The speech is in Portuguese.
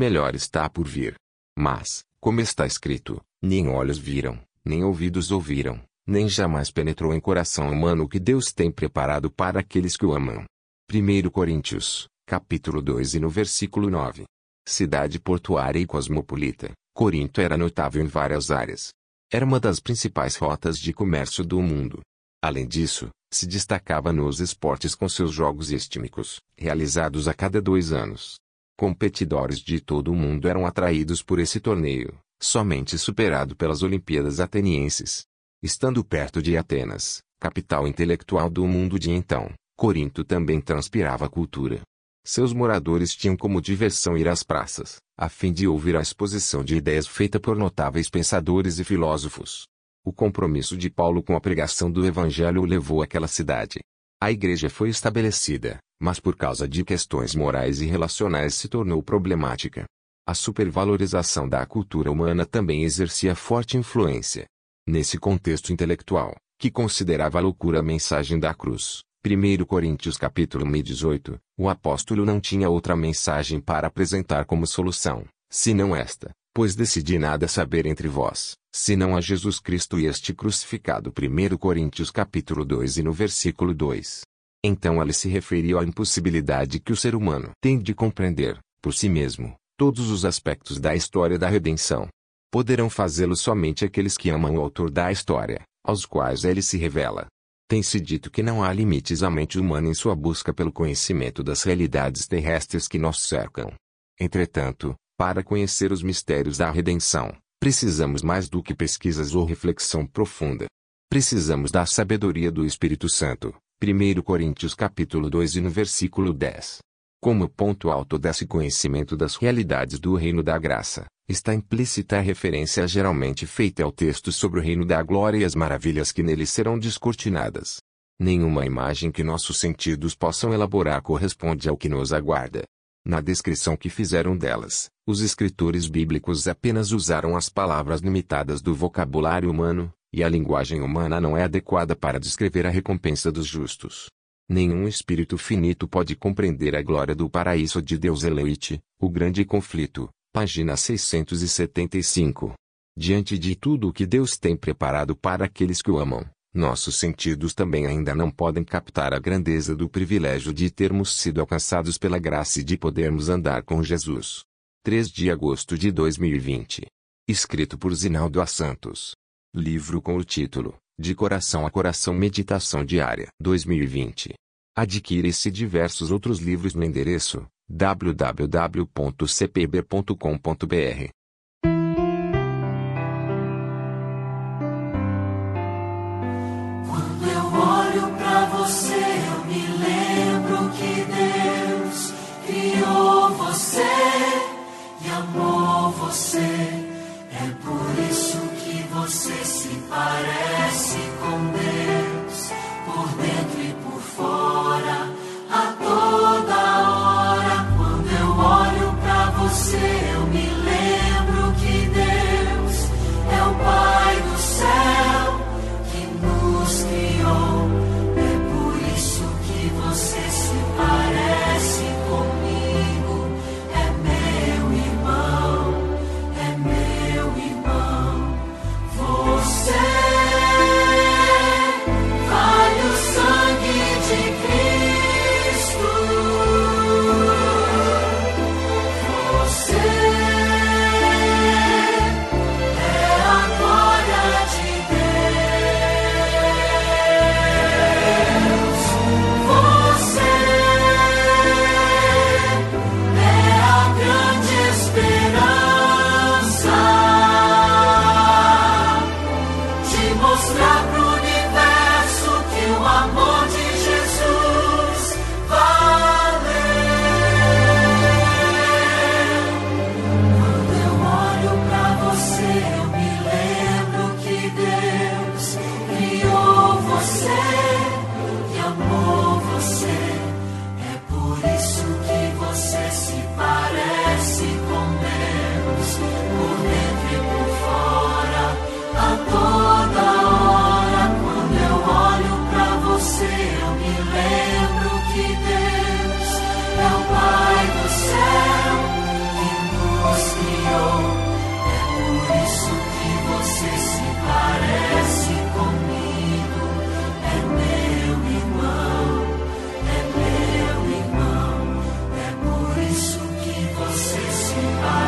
melhor está por vir. Mas, como está escrito, nem olhos viram, nem ouvidos ouviram, nem jamais penetrou em coração humano o que Deus tem preparado para aqueles que o amam. 1 Coríntios, capítulo 2 e no versículo 9. Cidade portuária e cosmopolita, Corinto era notável em várias áreas. Era uma das principais rotas de comércio do mundo. Além disso, se destacava nos esportes com seus jogos estímicos, realizados a cada dois anos. Competidores de todo o mundo eram atraídos por esse torneio, somente superado pelas Olimpíadas Atenienses. Estando perto de Atenas, capital intelectual do mundo de então, Corinto também transpirava cultura. Seus moradores tinham como diversão ir às praças, a fim de ouvir a exposição de ideias feita por notáveis pensadores e filósofos. O compromisso de Paulo com a pregação do Evangelho o levou àquela cidade. A igreja foi estabelecida, mas por causa de questões morais e relacionais se tornou problemática. A supervalorização da cultura humana também exercia forte influência. Nesse contexto intelectual, que considerava loucura a mensagem da cruz, 1 Coríntios capítulo 18, o apóstolo não tinha outra mensagem para apresentar como solução, senão esta, pois decidi nada saber entre vós, senão a Jesus Cristo e este crucificado 1 Coríntios capítulo 2 e no versículo 2. Então ele se referiu à impossibilidade que o ser humano tem de compreender, por si mesmo, todos os aspectos da história da redenção. Poderão fazê-lo somente aqueles que amam o autor da história, aos quais ele se revela. Tem-se dito que não há limites à mente humana em sua busca pelo conhecimento das realidades terrestres que nos cercam. Entretanto, para conhecer os mistérios da redenção, precisamos mais do que pesquisas ou reflexão profunda. Precisamos da sabedoria do Espírito Santo. 1 Coríntios capítulo 2 e no versículo 10. Como ponto alto desse conhecimento das realidades do reino da graça, está implícita a referência geralmente feita ao texto sobre o reino da glória e as maravilhas que nele serão descortinadas. Nenhuma imagem que nossos sentidos possam elaborar corresponde ao que nos aguarda. Na descrição que fizeram delas, os escritores bíblicos apenas usaram as palavras limitadas do vocabulário humano, e a linguagem humana não é adequada para descrever a recompensa dos justos. Nenhum espírito finito pode compreender a glória do paraíso de Deus Eleite, o grande conflito, página 675. Diante de tudo o que Deus tem preparado para aqueles que o amam, nossos sentidos também ainda não podem captar a grandeza do privilégio de termos sido alcançados pela graça e de podermos andar com Jesus. 3 de agosto de 2020. Escrito por Zinaldo A. Santos. Livro com o título De Coração a Coração Meditação Diária 2020. Adquira esse e diversos outros livros no endereço www.cpb.com.br. você. É por isso que você se parece com Deus por dentro. mostrar pro universo que o amor de I